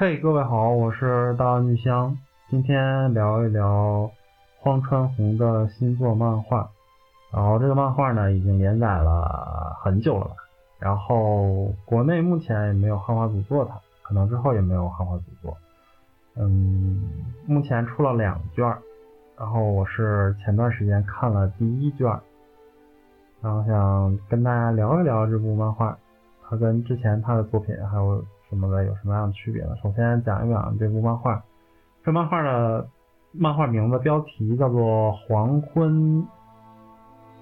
嘿各位好，我是大玉香，今天聊一聊荒川弘的新作漫画。然后这个漫画呢，已经连载了很久了吧，然后国内目前也没有汉化组做它，可能之后也没有汉化组做。嗯，目前出了两卷，然后我是前段时间看了第一卷，然后想跟大家聊一聊这部漫画，它跟之前他的作品还有什么的有什么样的区别呢？首先讲一讲这部漫画，这漫画的漫画名字标题叫做《黄昏》，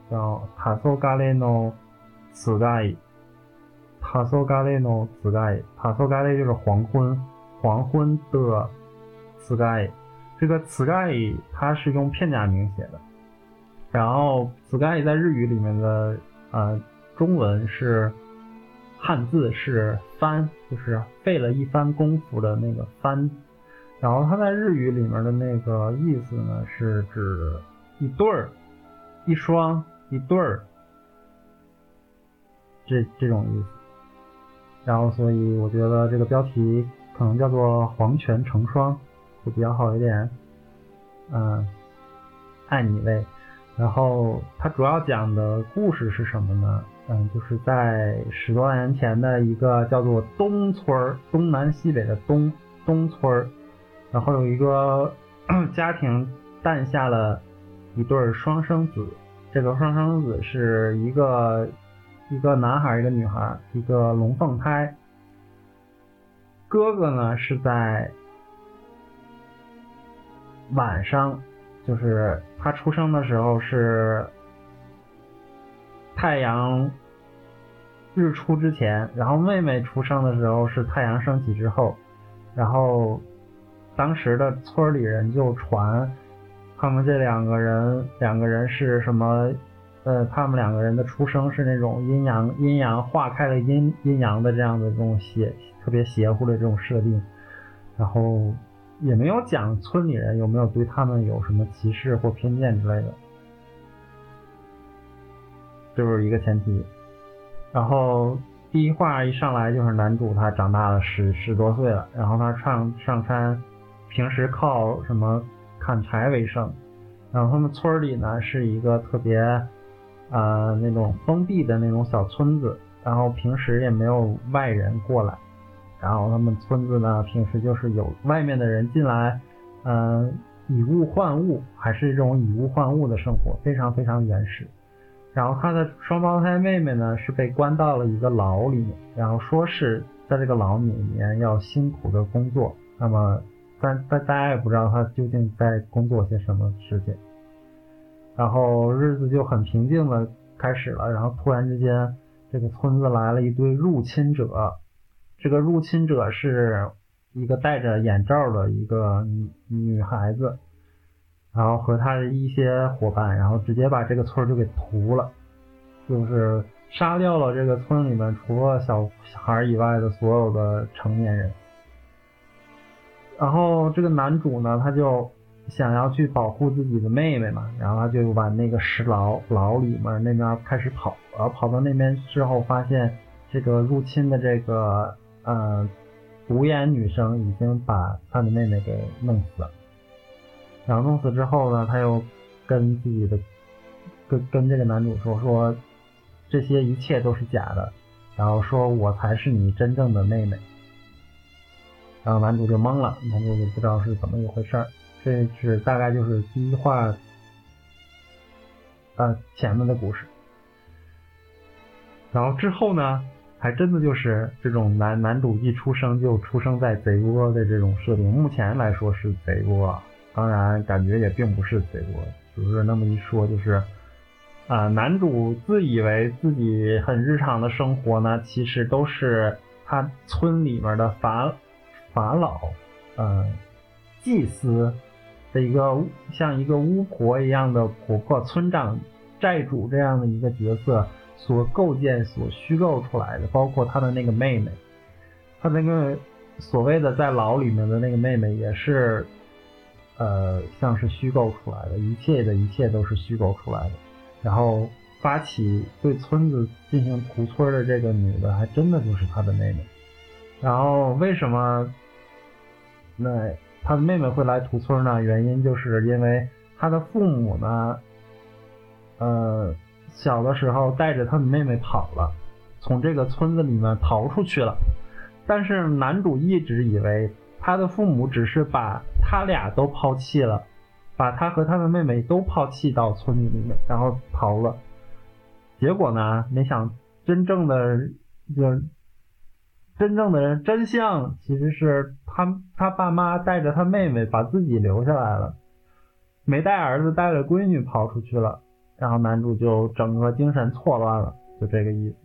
叫《塔索嘎雷诺茨盖》，塔索嘎雷诺茨盖，塔索嘎雷就是黄昏，黄昏的。茨盖，这个茨盖它是用片假名写的，然后茨盖在日语里面的呃中文是汉字是番，就是费了一番功夫的那个番，然后它在日语里面的那个意思呢是指一对儿、一双、一对儿这这种意思，然后所以我觉得这个标题可能叫做黄泉成双。就比较好一点，嗯，爱你味。然后它主要讲的故事是什么呢？嗯，就是在十多年前的一个叫做东村，东南西北的东东村，然后有一个 家庭诞下了一对双生子。这个双生子是一个一个男孩，一个女孩，一个龙凤胎。哥哥呢是在。晚上，就是他出生的时候是太阳日出之前，然后妹妹出生的时候是太阳升起之后，然后当时的村里人就传他们这两个人，两个人是什么？呃，他们两个人的出生是那种阴阳阴阳化开了阴阴阳的这样的这种邪特别邪乎的这种设定，然后。也没有讲村里人有没有对他们有什么歧视或偏见之类的，就是一个前提。然后第一话一上来就是男主他长大了十十多岁了，然后他上上山，平时靠什么砍柴为生。然后他们村里呢是一个特别呃那种封闭的那种小村子，然后平时也没有外人过来。然后他们村子呢，平时就是有外面的人进来，嗯、以物换物，还是这种以物换物的生活，非常非常原始。然后他的双胞胎妹妹呢，是被关到了一个牢里面，然后说是在这个牢里面要辛苦的工作。那么，但但大家也不知道他究竟在工作些什么事情。然后日子就很平静的开始了，然后突然之间，这个村子来了一堆入侵者。这个入侵者是一个戴着眼罩的一个女女孩子，然后和他的一些伙伴，然后直接把这个村就给屠了，就是杀掉了这个村里面除了小孩以外的所有的成年人。然后这个男主呢，他就想要去保护自己的妹妹嘛，然后他就往那个石牢牢里面那边开始跑，然后跑到那边之后，发现这个入侵的这个。呃，独眼女生已经把她的妹妹给弄死了，然后弄死之后呢，他又跟自己的跟跟这个男主说说，这些一切都是假的，然后说我才是你真正的妹妹，然后男主就懵了，男主就不知道是怎么一回事儿，这是大概就是第一话，呃，前面的故事，然后之后呢？还真的就是这种男男主一出生就出生在贼窝的这种设定，目前来说是贼窝，当然感觉也并不是贼多，就是那么一说就是，啊、男主自以为自己很日常的生活呢，其实都是他村里面的法法老，呃，祭司的一个像一个巫婆一样的婆婆，村长、寨主这样的一个角色。所构建、所虚构出来的，包括他的那个妹妹，他那个所谓的在牢里面的那个妹妹，也是，呃，像是虚构出来的，一切的一切都是虚构出来的。然后发起对村子进行屠村的这个女的，还真的就是他的妹妹。然后为什么那他的妹妹会来屠村呢，原因就是因为他的父母呢，呃，小的时候带着他的妹妹跑了，从这个村子里面逃出去了。但是男主一直以为他的父母只是把他俩都抛弃了，把他和他的妹妹都抛弃到村子里面，然后逃了。结果呢，没想真正的就。真正的人真相其实是他他爸妈带着他妹妹把自己留下来了，没带儿子，带着闺女跑出去了，然后男主就整个精神错乱了，就这个意思。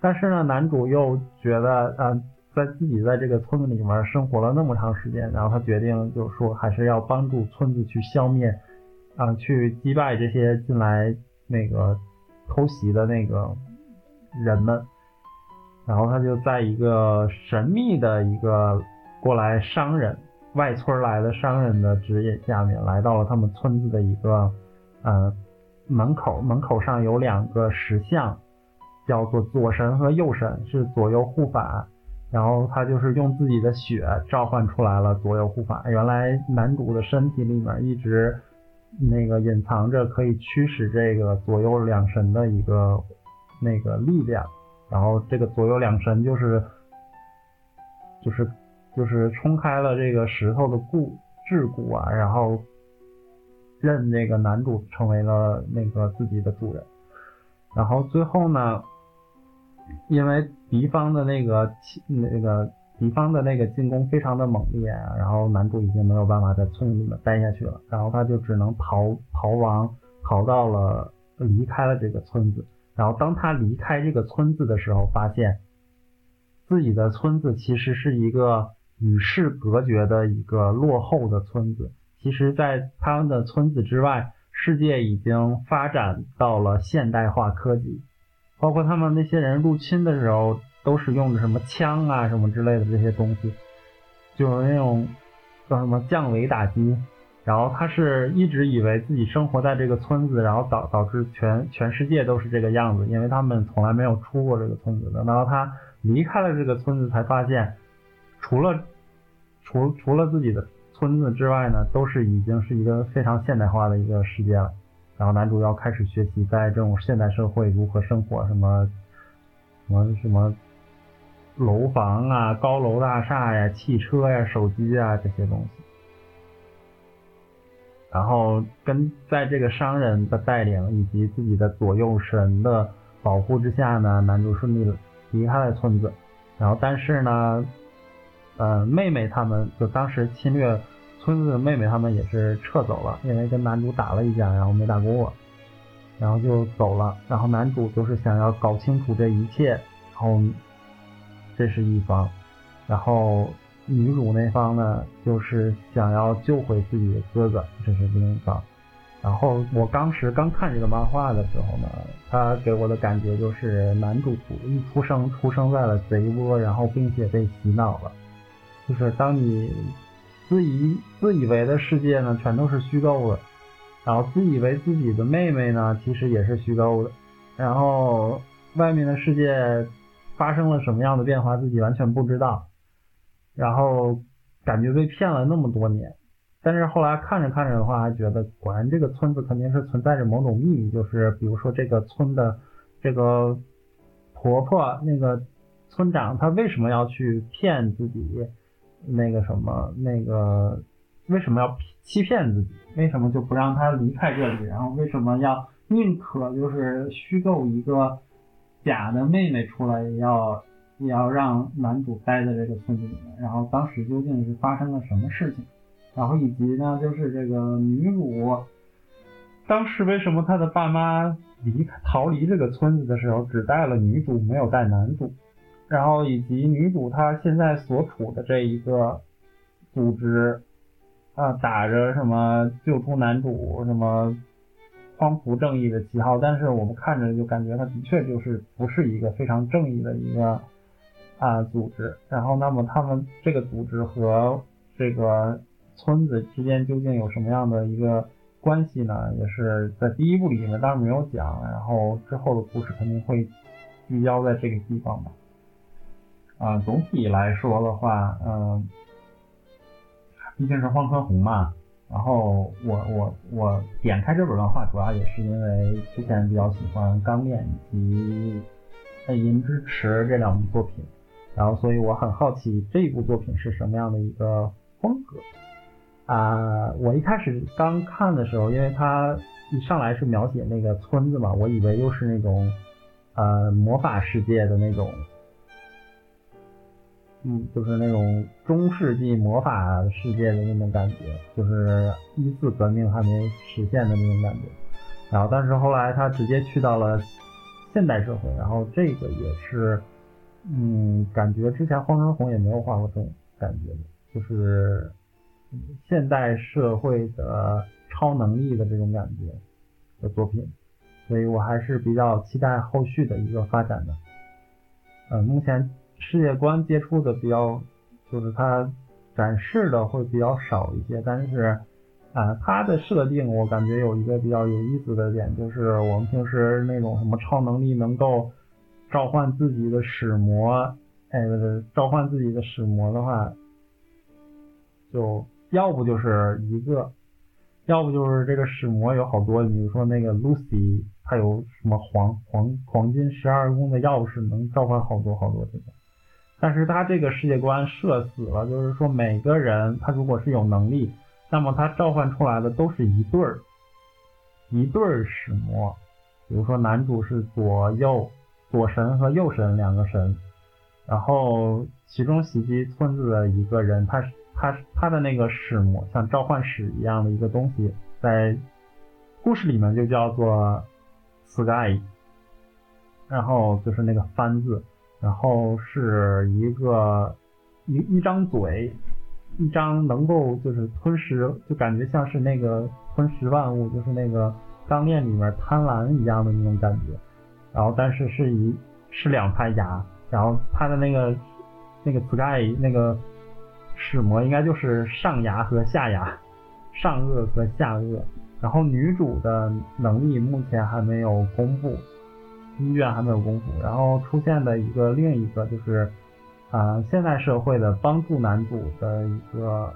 但是呢，男主又觉得，嗯、在自己在这个村子里面生活了那么长时间，然后他决定就是说还是要帮助村子去消灭，啊、去击败这些进来那个偷袭的那个人们。然后他就在一个神秘的一个过来商人，外村来的商人的指引下面，来到了他们村子的一个呃门口，门口上有两个石像，叫做左神和右神，是左右护法。然后他就是用自己的血召唤出来了左右护法。原来男主的身体里面一直那个隐藏着可以驱使这个左右两神的一个那个力量。然后这个左右两神就是，就是，就是冲开了这个石头的固桎梏啊，然后认那个男主成为了那个自己的主人。然后最后呢，因为敌方的那个那个敌方的那个进攻非常的猛烈，然后男主已经没有办法在村子里面待下去了，然后他就只能逃逃亡，逃到了离开了这个村子。然后当他离开这个村子的时候，发现自己的村子其实是一个与世隔绝的一个落后的村子。其实，在他们的村子之外，世界已经发展到了现代化科技，包括他们那些人入侵的时候，都是用的什么枪啊什么之类的这些东西，就是那种叫什么降维打击。然后他是一直以为自己生活在这个村子，然后导导致全全世界都是这个样子，因为他们从来没有出过这个村子的。然后他离开了这个村子，才发现除了除除了自己的村子之外呢，都是已经是一个非常现代化的一个世界了。然后男主要开始学习在这种现代社会如何生活，什么什么什么楼房啊、高楼大厦呀、汽车呀、手机啊这些东西。然后跟在这个商人的带领以及自己的左右神的保护之下呢，男主顺利离开了村子。然后但是呢，呃，妹妹他们就当时侵略村子的妹妹他们也是撤走了，因为跟男主打了一架，然后没打过我，然后就走了。然后男主就是想要搞清楚这一切，然后这是一方，然后。女主那方呢，就是想要救回自己的哥哥，这是另一方。然后我当时刚看这个漫画的时候呢，他给我的感觉就是男主一出生出生在了贼窝，然后并且被洗脑了。就是当你自以自以为的世界呢，全都是虚构的，然后自以为自己的妹妹呢，其实也是虚构的，然后外面的世界发生了什么样的变化，自己完全不知道。然后感觉被骗了那么多年，但是后来看着看着的话，还觉得果然这个村子肯定是存在着某种秘密，就是比如说这个村的这个婆婆那个村长，他为什么要去骗自己那个什么那个为什么要欺骗自己？为什么就不让他离开这里？然后为什么要宁可就是虚构一个假的妹妹出来也要？也要让男主待在这个村子里面，然后当时究竟是发生了什么事情，然后以及呢，就是这个女主当时为什么她的爸妈离逃离这个村子的时候只带了女主没有带男主，然后以及女主她现在所处的这一个组织啊，打着什么救出男主什么匡扶正义的旗号，但是我们看着就感觉他的确就是不是一个非常正义的一个。啊，组织，然后那么他们这个组织和这个村子之间究竟有什么样的一个关系呢？也是在第一部里面当然没有讲，然后之后的故事肯定会聚焦在这个地方吧。啊，总体来说的话，嗯，毕竟是荒川弘嘛。然后我我我点开这本漫画，主要也是因为之前比较喜欢《钢炼》以及《银之匙》这两部作品，然后所以我很好奇这部作品是什么样的一个风格啊、我一开始刚看的时候，因为它一上来是描写那个村子嘛，我以为又是那种呃魔法世界的那种。嗯，就是那种中世纪魔法世界的那种感觉，就是一次革命还没实现的那种感觉。然后，但是后来他直接去到了现代社会，然后这个也是，嗯，感觉之前荒川弘也没有画过这种感觉的，就是现代社会的超能力的这种感觉的作品，所以我还是比较期待后续的一个发展的。嗯，目前。世界观接触的比较，就是它展示的会比较少一些，但是啊、呃，它的设定我感觉有一个比较有意思的点，就是我们平时那种什么超能力能够召唤自己的使魔，哎，召唤自己的使魔的话，就要不就是一个，要不就是这个使魔有好多，比如说那个 Lucy，她有什么黄黄黄金十二宫的钥匙，能召唤好多好多这个。但是他这个世界观设死了，就是说每个人他如果是有能力，那么他召唤出来的都是一对儿，一对儿使魔。比如说男主是左右左神和右神两个神，然后其中袭击村子的一个人，他他他的那个使魔像召唤使一样的一个东西，在故事里面就叫做 sky，然后就是那个番字。然后是一个一一张嘴，一张能够就是吞食，就感觉像是那个吞食万物，就是那个钢炼里面贪婪一样的那种感觉。然后但是是一是两排牙，然后他的那个那个 sky 那个使魔应该就是上牙和下牙，上颚和下颚。然后女主的能力目前还没有公布。医院还没有公布，然后出现的一个另一个就是，啊、现代社会的帮助男主的一个，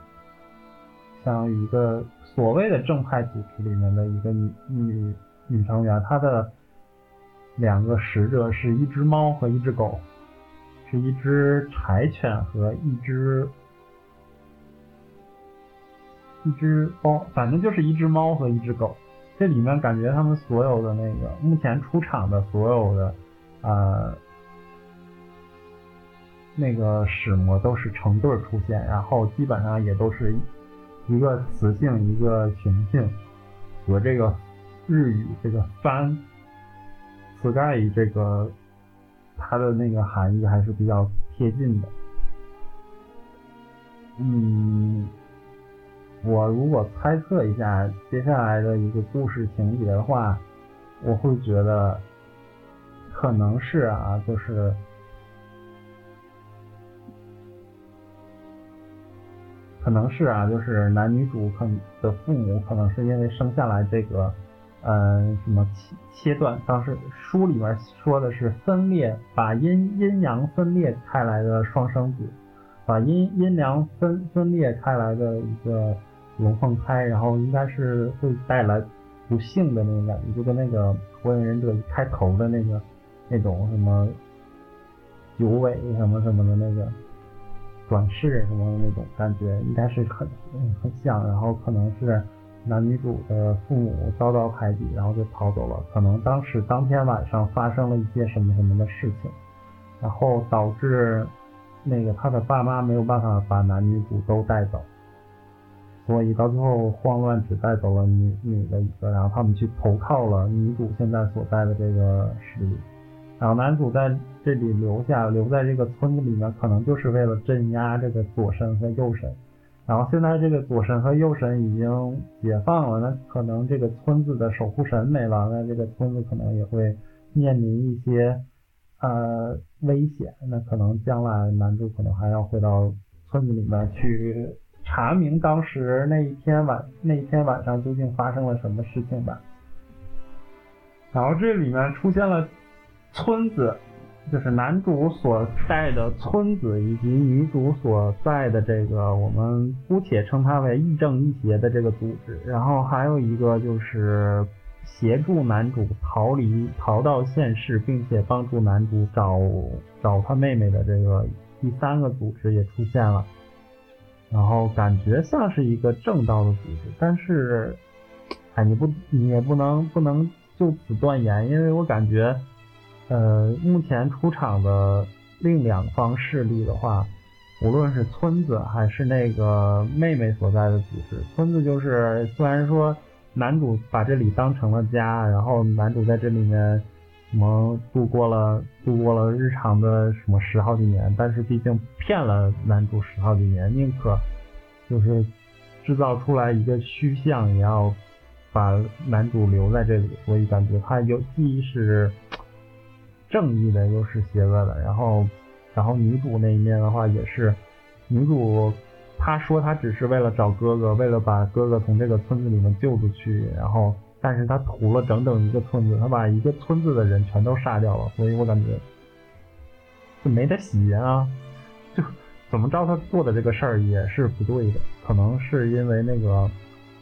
像一个所谓的正派组织里面的一个女女女成员，她的两个使者是一只猫和一只狗，是一只柴犬和一只一只猫，反正就是一只猫和一只狗。这里面感觉他们所有的那个目前出场的所有的，呃，那个使魔都是成对出现，然后基本上也都是一个雌性一个雄性，和这个日语这个番，Tsugai 这个它的那个含义还是比较贴近的，嗯。我如果猜测一下接下来的一个故事情节的话，我会觉得可能是啊，就是可能是啊，就是男女主可能的父母可能是因为生下来这个，嗯，什么切切断，当时书里面说的是分裂，把阴阴阳分裂开来的双生子，把阴阴阳分分裂开来的一个。龙凤胎，然后应该是会带来不幸的那种感觉，就跟那个火影忍者一开头的那个那种什么九尾什么什么的那个转世什么的那种感觉，应该是很很像。然后可能是男女主的父母遭到排挤，然后就逃走了。可能当时当天晚上发生了一些什么什么的事情，然后导致那个他的爸妈没有办法把男女主都带走。所以到最后慌乱只带走了女女的一个，然后他们去投靠了女主现在所在的这个势力，然后男主在这里留下，留在这个村子里面，可能就是为了镇压这个左神和右神。然后现在这个左神和右神已经解放了，那可能这个村子的守护神没了，那这个村子可能也会面临一些呃危险。那可能将来男主可能还要回到村子里面去。查明当时那一天晚那一天晚上究竟发生了什么事情吧。然后这里面出现了村子，就是男主所在的村子，以及女主所在的这个，我们姑且称它为亦正亦邪的这个组织。然后还有一个就是协助男主逃离、逃到现世，并且帮助男主找找他妹妹的这个第三个组织也出现了。然后感觉像是一个正道的组织，但是，哎，你不，你也不能不能就此断言，因为我感觉。呃，目前出场的另两方势力的话，无论是村子还是那个妹妹所在的组织，村子就是虽然说男主把这里当成了家，然后男主在这里面什么度过了度过了日常的什么十好几年，但是毕竟骗了男主十好几年，宁可就是制造出来一个虚像，也要把男主留在这里，所以感觉他有既是。正义的又是邪恶的，然后，然后女主那一面的话也是，女主她说她只是为了找哥哥，为了把哥哥从这个村子里面救出去，然后，但是他屠了整整一个村子，他把一个村子的人全都杀掉了，所以我感觉就没得洗啊，就怎么着他做的这个事儿也是不对的，可能是因为那个，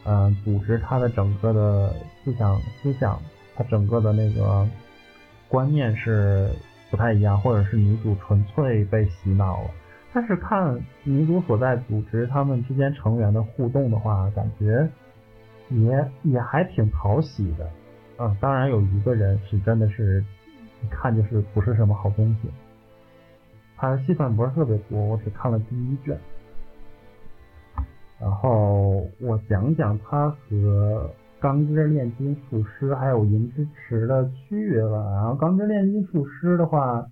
嗯、组织他的整个的思想思想，他整个的那个。观念是不太一样，或者是女主纯粹被洗脑了。但是看女主所在组织他们之间成员的互动的话，感觉也也还挺讨喜的。嗯，当然有一个人是真的是一看就是不是什么好东西。他的戏份不是特别多，我只看了第一卷。然后我讲讲他和。《钢之炼金术师》还有《银之匙》的区别吧。然后《钢之炼金术师》的话，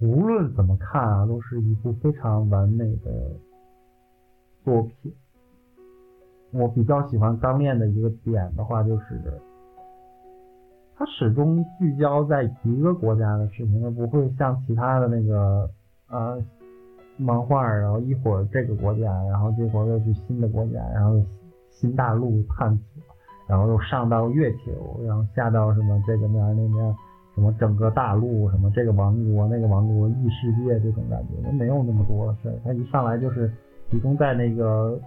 无论怎么看啊，都是一部非常完美的作品。我比较喜欢《钢炼》的一个点的话，就是它始终聚焦在一个国家的事情，它不会像其他的那个呃漫画，然后一会儿这个国家，然后这会儿又去新的国家，然后。新大陆探索，然后又上到月球，然后下到什么这个面那面，什么整个大陆，什么这个王国那个王国异世界这种感觉，没有那么多事儿。他一上来就是集中在那个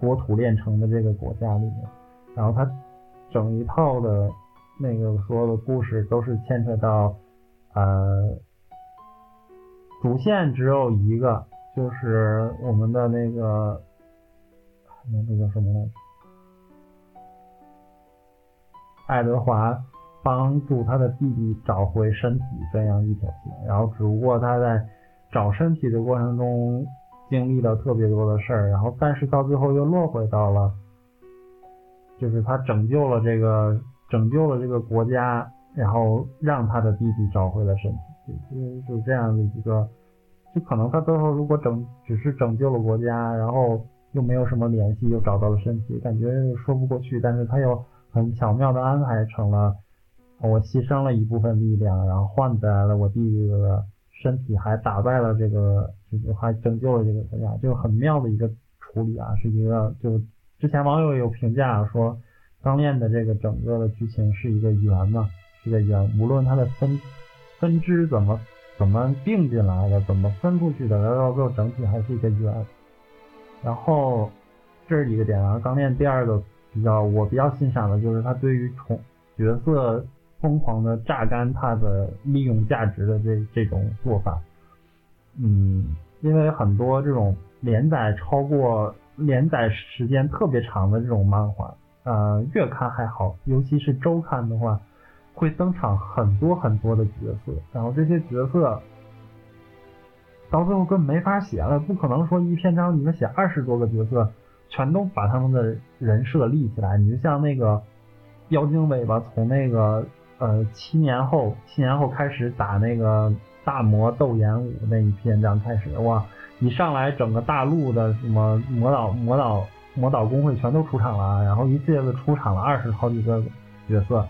国土炼成的这个国家里面，然后他整一套的那个所有的故事都是牵扯到，呃，主线只有一个，就是我们的那个。那这叫什么来着？爱德华帮助他的弟弟找回身体这样一条线，然后只不过他在找身体的过程中经历了特别多的事儿，然后但是到最后又落回到了，就是他拯救了这个拯救了这个国家，然后让他的弟弟找回了身体，就就这样的一个，就可能他最后如果拯只是拯救了国家，然后。又没有什么联系，又找到了身体，感觉说不过去。但是他又很巧妙的安排成了，我牺牲了一部分力量，然后换来了我弟弟的身体，还打败了这个，就是还拯救了这个国家，就很妙的一个处理啊，是一个就之前网友有评价说，钢炼的这个整个的剧情是一个圆嘛，是个圆，无论它的分分支怎么怎么并进来的，怎么分出去的，然后到最后整体还是一个圆。然后这是一个点啊，钢炼第二个比较我比较欣赏的就是他对于从角色疯狂的榨干他的利用价值的这这种做法，嗯，因为很多这种连载超过连载时间特别长的这种漫画，呃，月刊还好，尤其是周刊的话，会登场很多很多的角色，然后这些角色。到最后根本没法写了，不可能说一篇章里面写二十多个角色，全都把他们的人设立起来。你就像那个妖精尾巴，从那个呃七年后，七年后开始打那个大魔斗演武那一篇章开始，哇，一上来整个大陆的什么魔导魔导魔导公会全都出场了，然后一下子出场了二十好几个角色，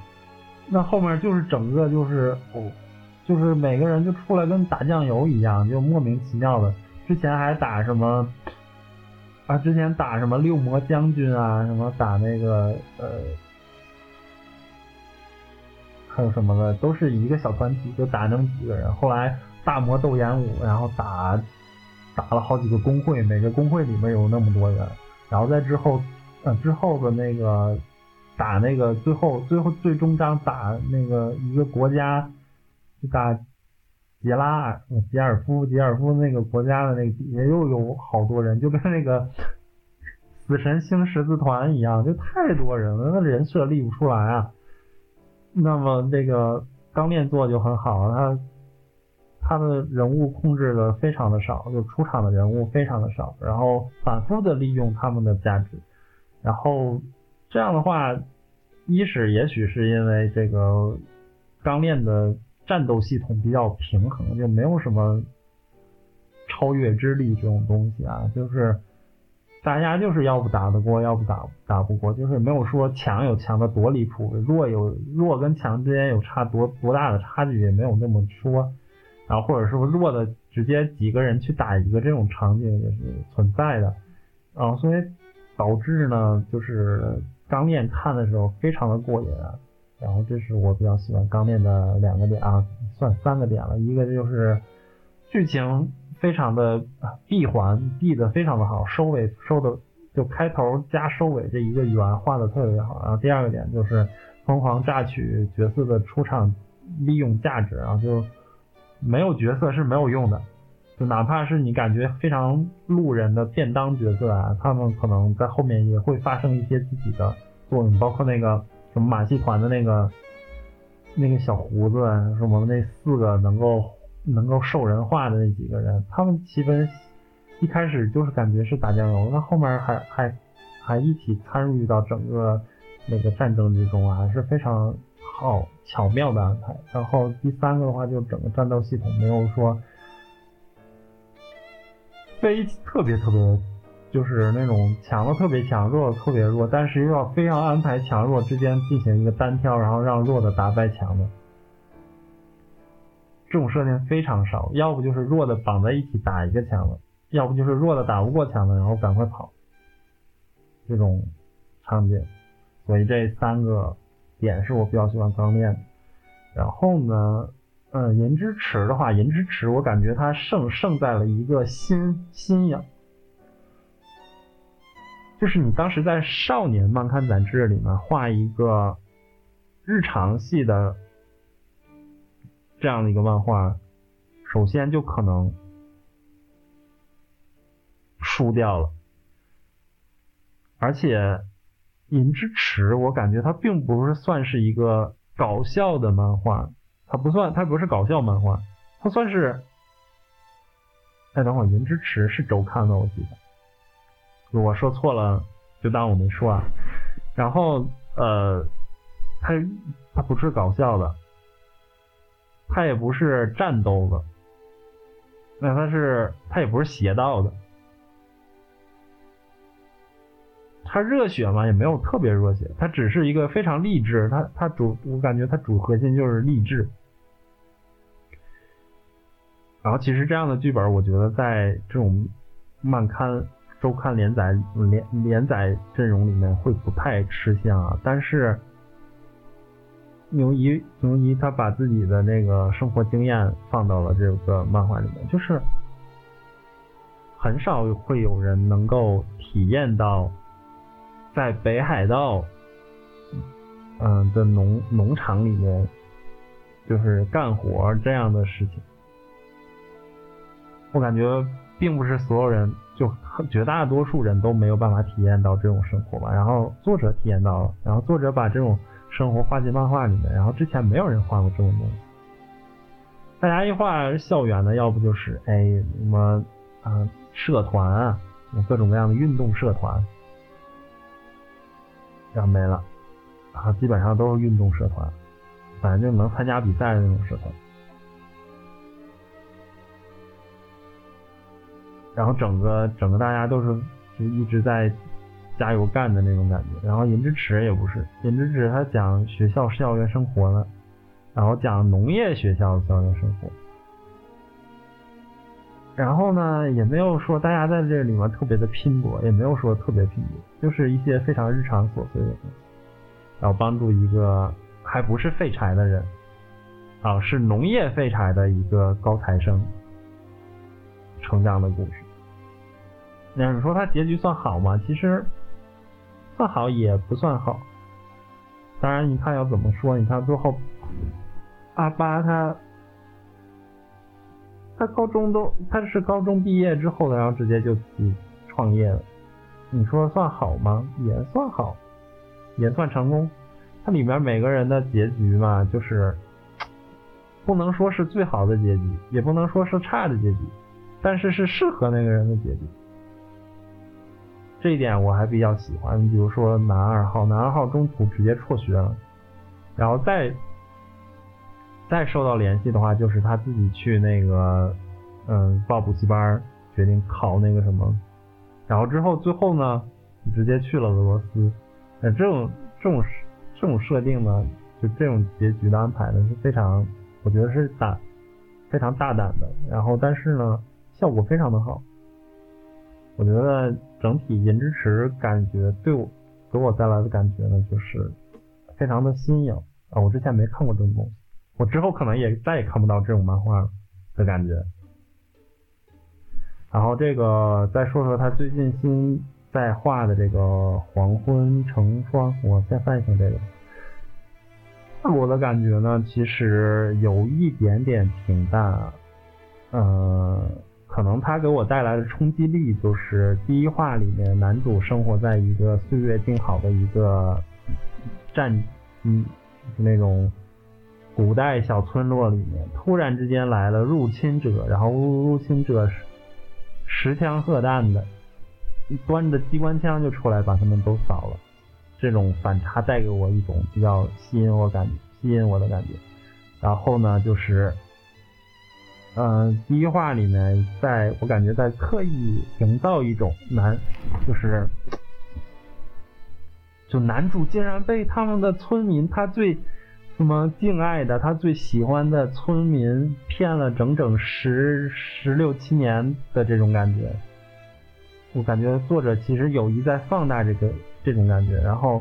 那后面就是整个就是哦。就是每个人就出来跟打酱油一样，就莫名其妙的。之前还打什么啊？之前打什么六魔将军啊？什么打那个呃还有什么的，都是一个小团体，就打那么几个人。后来大魔斗演武，然后打打了好几个工会，每个工会里面有那么多人。然后在之后，呃，之后的那个打那个最后最后最终章打那个一个国家，就打杰拉杰尔夫杰尔夫那个国家的那个底下又有好多人，就跟那个。死神星十字团一样，就太多人了，那人设立不出来啊。那么这个钢炼做就很好，他他的人物控制的非常的少，就出场的人物非常的少，然后反复的利用他们的价值，然后这样的话，一是也许是因为这个钢炼的战斗系统比较平衡，就没有什么超越之力这种东西啊，就是。大家就是要不打得过，要不打打不过，就是没有说强有强的多离谱，弱有弱跟强之间有差多多大的差距，也没有那么说。然后或者说弱的直接几个人去打一个这种场景也是存在的。然后所以导致呢，就是钢炼看的时候非常的过瘾。然后这是我比较喜欢钢炼的两个点啊，算三个点了，一个就是剧情。非常的闭环闭的非常的好，收尾收的就开头加收尾这一个圆画的特别好。然后第二个点就是疯狂榨取角色的出场利用价值，然后就没有角色是没有用的，就哪怕是你感觉非常路人的便当角色啊，他们可能在后面也会发生一些自己的作用，包括那个什么马戏团的那个那个小胡子，什么那四个能够。能够兽人化的那几个人，他们基本一开始就是感觉是打酱油，那后面还还还一起参与到整个那个战争之中啊，是非常好巧妙的安排。然后第三个的话，就整个战斗系统没有说非特别特别，就是那种强的特别强，弱的特别弱，但是又要非要安排强弱之间进行一个单挑，然后让弱的打败强的。这种设定非常少，要不就是弱的绑在一起打一个强的，要不就是弱的打不过强的，然后赶快跑。这种场景，所以这三个点是我比较喜欢钢炼的。然后呢，嗯，银之匙的话，银之匙我感觉它胜胜在了一个新新颖，就是你当时在少年漫刊杂志里面画一个日常系的。这样的一个漫画，首先就可能输掉了，而且《银之匙》我感觉它并不是算是一个搞笑的漫画，它不算，它不是搞笑漫画，它算是，哎，等会儿，《银之匙》是周刊的，我记得，如果说错了就当我没说啊。然后呃，它它不是搞笑的。他也不是战斗的，那他是他也不是邪道的，他热血嘛，也没有特别热血，他只是一个非常励志，他他主我感觉他主核心就是励志。然后其实这样的剧本，我觉得在这种漫刊、周刊连载连连载阵容里面会不太吃香啊，但是。牛一牛一，他把自己的那个生活经验放到了这个漫画里面，就是很少会有人能够体验到在北海道，嗯的农农场里面，就是干活这样的事情。我感觉并不是所有人，就绝大多数人都没有办法体验到这种生活吧。然后作者体验到了，然后作者把这种。生活画进漫画里面，然后之前没有人画过这种东西。大家一画校园的，要不就是哎什么啊社团啊，各种各样的运动社团，然后没了，啊基本上都是运动社团，反正就能参加比赛的那种社团。然后整个整个大家都是就一直在。加油干的那种感觉，然后银之匙也不是，银之匙他讲学校校园生活的，然后讲农业学校的校园生活，然后呢也没有说大家在这里面特别的拼搏，也没有说特别拼搏，就是一些非常日常琐碎的东西，然后帮助一个还不是废柴的人啊，是农业废柴的一个高材生成长的故事。那你说他结局算好吗？其实算好也不算好。当然，你看要怎么说？你看最后阿巴他他高中都他是高中毕业之后的，然后直接就自己创业了。你说算好吗？也算好，也算成功。它里面每个人的结局嘛，就是不能说是最好的结局，也不能说是差的结局，但是是适合那个人的结局。这一点我还比较喜欢。比如说男二号，男二号中途直接辍学了，然后再再受到联系的话，就是他自己去那个嗯报补习班，决定考那个什么，然后之后最后呢，直接去了俄罗斯。呃，这种这种这种设定呢，就这种结局的安排呢是非常，我觉得是大非常大胆的。然后但是呢，效果非常的好。我觉得整体《银之匙》感觉对我给我带来的感觉呢，就是非常的新颖啊！我之前没看过这种东西，我之后可能也再也看不到这种漫画了的感觉。然后这个再说说他最近新在画的这个《黄昏成双》，我先翻译成这个。我的感觉呢，其实有一点点平淡，嗯、可能他给我带来的冲击力，就是第一话里面男主生活在一个岁月静好的一个战，嗯，那种古代小村落里面，突然之间来了入侵者，然后入侵者是持枪荷弹的，端着机关枪就出来把他们都扫了。这种反差带给我一种比较吸引我感，吸引我的感觉。然后呢，就是。嗯，第一话里面，在我感觉在刻意营造一种男，就是，就男主竟然被他们的村民，他最什么敬爱的，他最喜欢的村民骗了整整十十六七年的这种感觉。我感觉作者其实有意在放大这个这种感觉，然后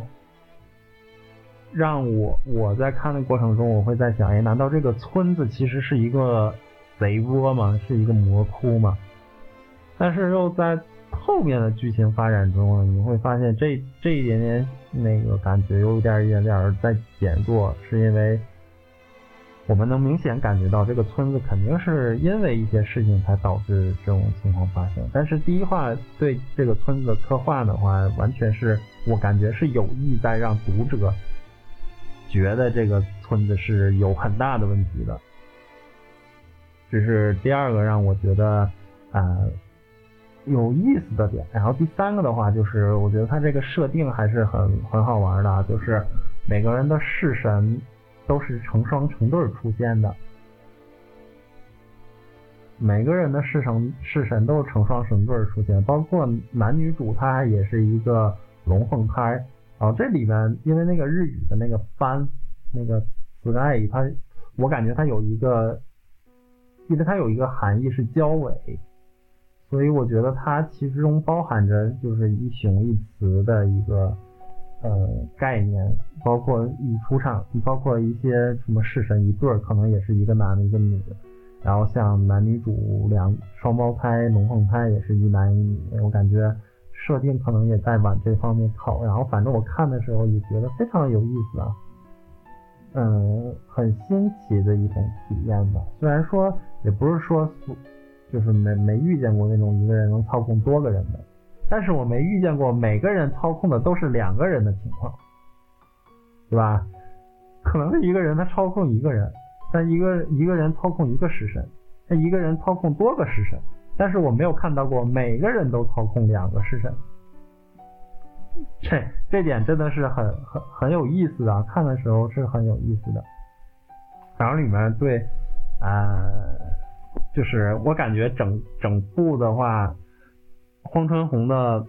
让我我在看的过程中，我会在想，哎，难道这个村子其实是一个？贼窝嘛，是一个魔窟嘛，但是又在后面的剧情发展中，你会发现这这一点点那个感觉有点一点点在减弱，是因为我们能明显感觉到这个村子肯定是因为一些事情才导致这种情况发生。但是第一话对这个村子的刻画的话，完全是我感觉是有意在让读者觉得这个村子是有很大的问题的。这是第二个让我觉得呃有意思的点，然后第三个的话就是我觉得它这个设定还是很很好玩的，就是每个人的式神都是成双成对出现的，每个人的式神式神都是成双成对出现，包括男女主他也是一个龙凤胎，然后这里面因为那个日语的那个番那个 sky 它我感觉它有一个。记得它有一个含义是交尾，所以我觉得它其中包含着就是一雄一雌的一个呃概念，包括一出场，包括一些什么式神一对儿，可能也是一个男的，一个女的。然后像男女主两双胞胎、龙凤胎也是一男一女，我感觉设定可能也在往这方面靠。然后反正我看的时候也觉得非常有意思啊。嗯，很新奇的一种体验吧。虽然说也不是说，就是没没遇见过那种一个人能操控多个人的，但是我没遇见过每个人操控的都是两个人的情况，对吧？可能是一个人他操控一个人，但一个一个人操控一个式神，他一个人操控多个式神，但是我没有看到过每个人都操控两个式神。这这点真的是很很很有意思啊！看的时候是很有意思的。然后里面对，呃，就是我感觉整整部的话，荒川弘的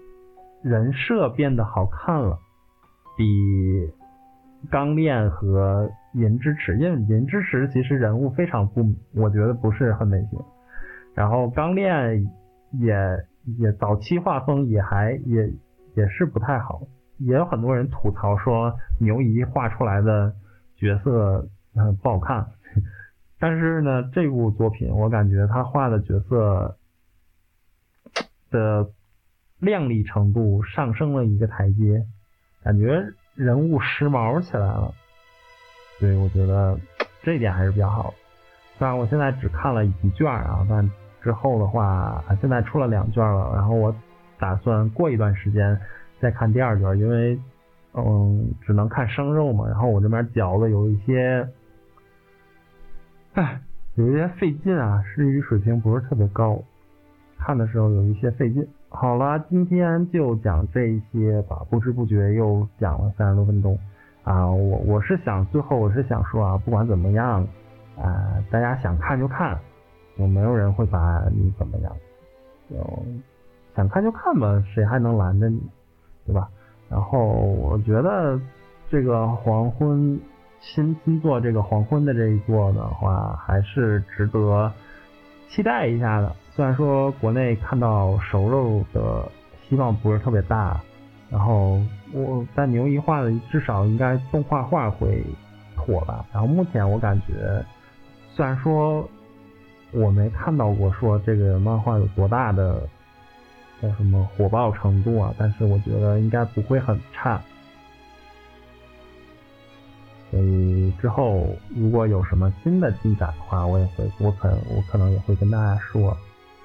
人设变得好看了，比钢炼和银之匙，因为银之匙其实人物非常不，我觉得不是很美型。然后钢炼也也早期画风也还也。也是不太好，也有很多人吐槽说牛姨画出来的角色嗯不好看，但是呢，这部作品我感觉他画的角色的亮丽程度上升了一个台阶，感觉人物时髦起来了。对，我觉得这一点还是比较好的。虽然我现在只看了一卷啊，但之后的话，现在出了两卷了，然后我打算过一段时间再看第二卷，因为嗯，只能看生肉嘛，然后我这边嚼的有一些，哎，有一些费劲啊，日语水平不是特别高，看的时候有一些费劲。好了，今天就讲这些吧，不知不觉又讲了三十多分钟啊，我我是想最后我是想说啊，不管怎么样啊，大家想看就看。有没有人会把你怎么样？就想看就看吧，谁还能拦着你，对吧？然后我觉得这个黄昏新新做这个黄昏的这一作的话，还是值得期待一下的。虽然说国内看到熟肉的希望不是特别大，然后我但牛一画的至少应该动画画会妥吧。然后目前我感觉，虽然说。我没看到过说这个漫画有多大的叫什么火爆程度啊，但是我觉得应该不会很差。所以之后如果有什么新的进展的话，我也会，我可我可能也会跟大家说。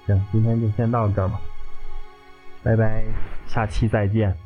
行，今天就先到这儿吧，拜拜，下期再见。